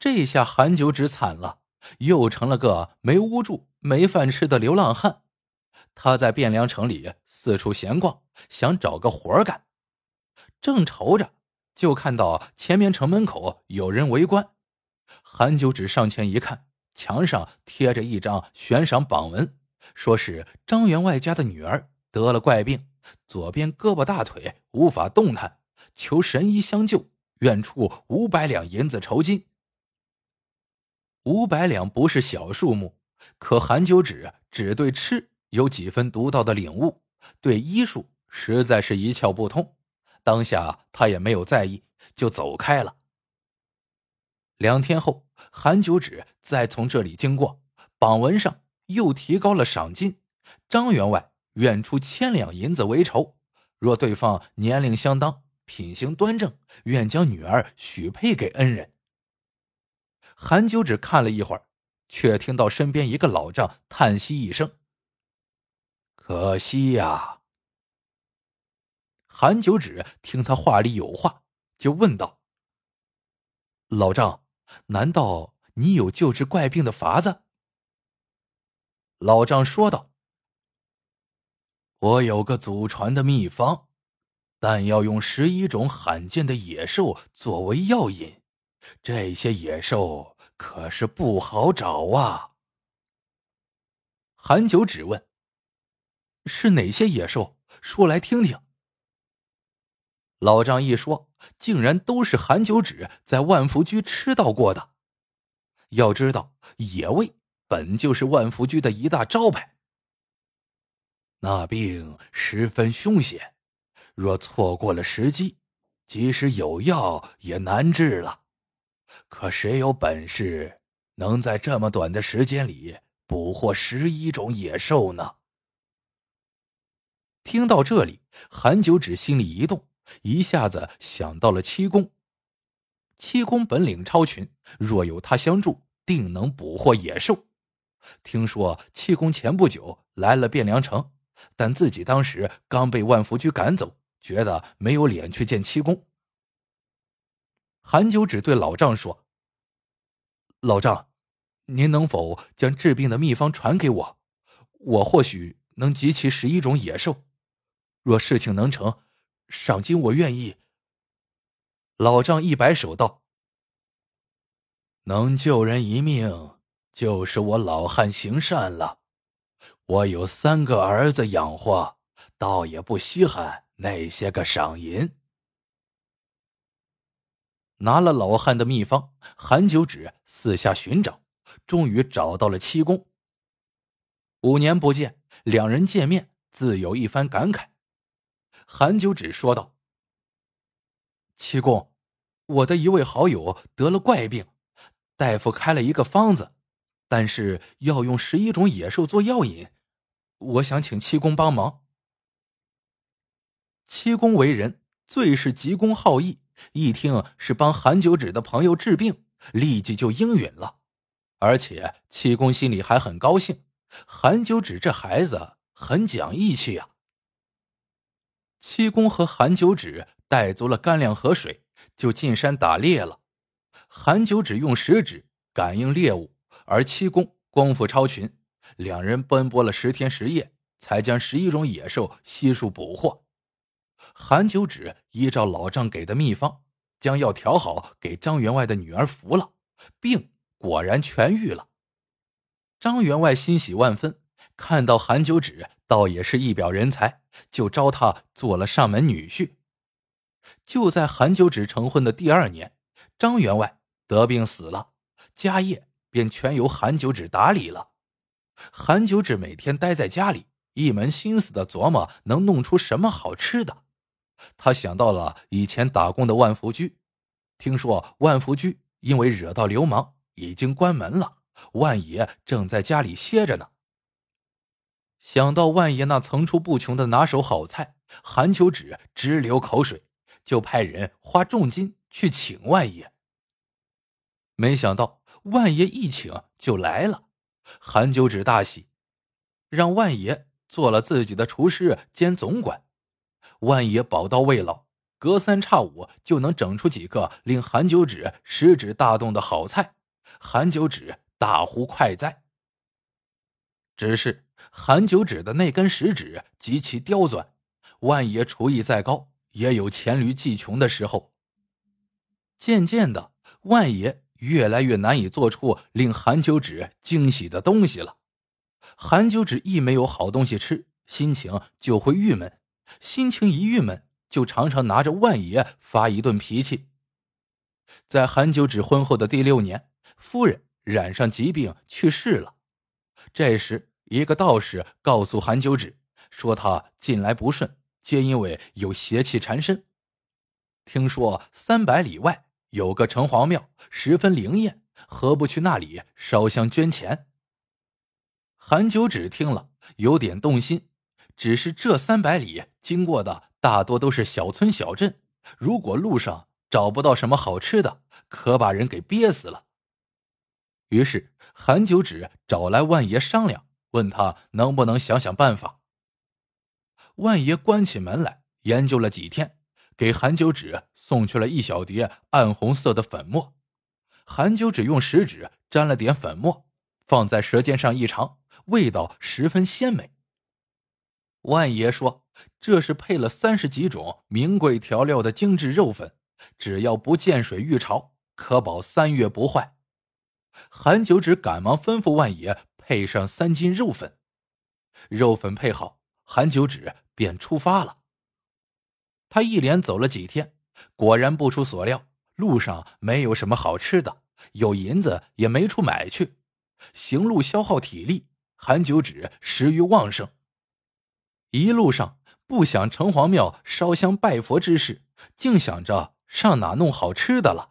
这下韩九指惨了，又成了个没屋住、没饭吃的流浪汉。他在汴梁城里四处闲逛，想找个活干。正愁着，就看到前面城门口有人围观。韩九指上前一看，墙上贴着一张悬赏榜文，说是张员外家的女儿得了怪病，左边胳膊大腿无法动弹，求神医相救，愿出五百两银子酬金。五百两不是小数目，可韩九指只对吃有几分独到的领悟，对医术实在是一窍不通。当下他也没有在意，就走开了。两天后，韩九指再从这里经过，榜文上又提高了赏金，张员外愿出千两银子为酬，若对方年龄相当、品行端正，愿将女儿许配给恩人。韩九指看了一会儿，却听到身边一个老丈叹息一声：“可惜呀。”韩九指听他话里有话，就问道：“老丈，难道你有救治怪病的法子？”老丈说道：“我有个祖传的秘方，但要用十一种罕见的野兽作为药引，这些野兽可是不好找啊。”韩九指问：“是哪些野兽？说来听听。”老张一说，竟然都是韩九指在万福居吃到过的。要知道，野味本就是万福居的一大招牌。那病十分凶险，若错过了时机，即使有药也难治了。可谁有本事能在这么短的时间里捕获十一种野兽呢？听到这里，韩九指心里一动。一下子想到了七公，七公本领超群，若有他相助，定能捕获野兽。听说七公前不久来了汴梁城，但自己当时刚被万福居赶走，觉得没有脸去见七公。韩九只对老丈说：“老丈，您能否将治病的秘方传给我？我或许能集齐十一种野兽。若事情能成。”赏金我愿意。老丈一摆手道：“能救人一命，就是我老汉行善了。我有三个儿子养活，倒也不稀罕那些个赏银。”拿了老汉的秘方，韩九指四下寻找，终于找到了七公。五年不见，两人见面自有一番感慨。韩九指说道：“七公，我的一位好友得了怪病，大夫开了一个方子，但是要用十一种野兽做药引，我想请七公帮忙。”七公为人最是急公好义，一听是帮韩九指的朋友治病，立即就应允了，而且七公心里还很高兴，韩九指这孩子很讲义气啊。七公和韩九指带足了干粮和水，就进山打猎了。韩九指用食指感应猎物，而七公功夫超群，两人奔波了十天十夜，才将十一种野兽悉数捕获。韩九指依照老丈给的秘方，将药调好，给张员外的女儿服了，病果然痊愈了。张员外欣喜万分。看到韩九指，倒也是一表人才，就招他做了上门女婿。就在韩九指成婚的第二年，张员外得病死了，家业便全由韩九指打理了。韩九指每天待在家里，一门心思的琢磨能弄出什么好吃的。他想到了以前打工的万福居，听说万福居因为惹到流氓，已经关门了，万爷正在家里歇着呢。想到万爷那层出不穷的拿手好菜，韩秋指直流口水，就派人花重金去请万爷。没想到万爷一请就来了，韩九指大喜，让万爷做了自己的厨师兼总管。万爷宝刀未老，隔三差五就能整出几个令韩九指食指大动的好菜，韩九指大呼快哉。只是韩九指的那根食指极其刁钻，万爷厨艺再高，也有黔驴技穷的时候。渐渐的，万爷越来越难以做出令韩九指惊喜的东西了。韩九指一没有好东西吃，心情就会郁闷，心情一郁闷。就常常拿着万爷发一顿脾气。在韩九指婚后的第六年，夫人染上疾病去世了。这时，一个道士告诉韩九指，说他近来不顺，皆因为有邪气缠身。听说三百里外有个城隍庙，十分灵验，何不去那里烧香捐钱？韩九指听了，有点动心。只是这三百里经过的。大多都是小村小镇，如果路上找不到什么好吃的，可把人给憋死了。于是韩九指找来万爷商量，问他能不能想想办法。万爷关起门来研究了几天，给韩九指送去了一小碟暗红色的粉末。韩九指用食指沾了点粉末，放在舌尖上一尝，味道十分鲜美。万爷说：“这是配了三十几种名贵调料的精致肉粉，只要不见水遇潮，可保三月不坏。”韩九指赶忙吩咐万爷配上三斤肉粉。肉粉配好，韩九指便出发了。他一连走了几天，果然不出所料，路上没有什么好吃的，有银子也没处买去。行路消耗体力，韩九指食欲旺盛。一路上不想城隍庙烧香拜佛之事，竟想着上哪弄好吃的了。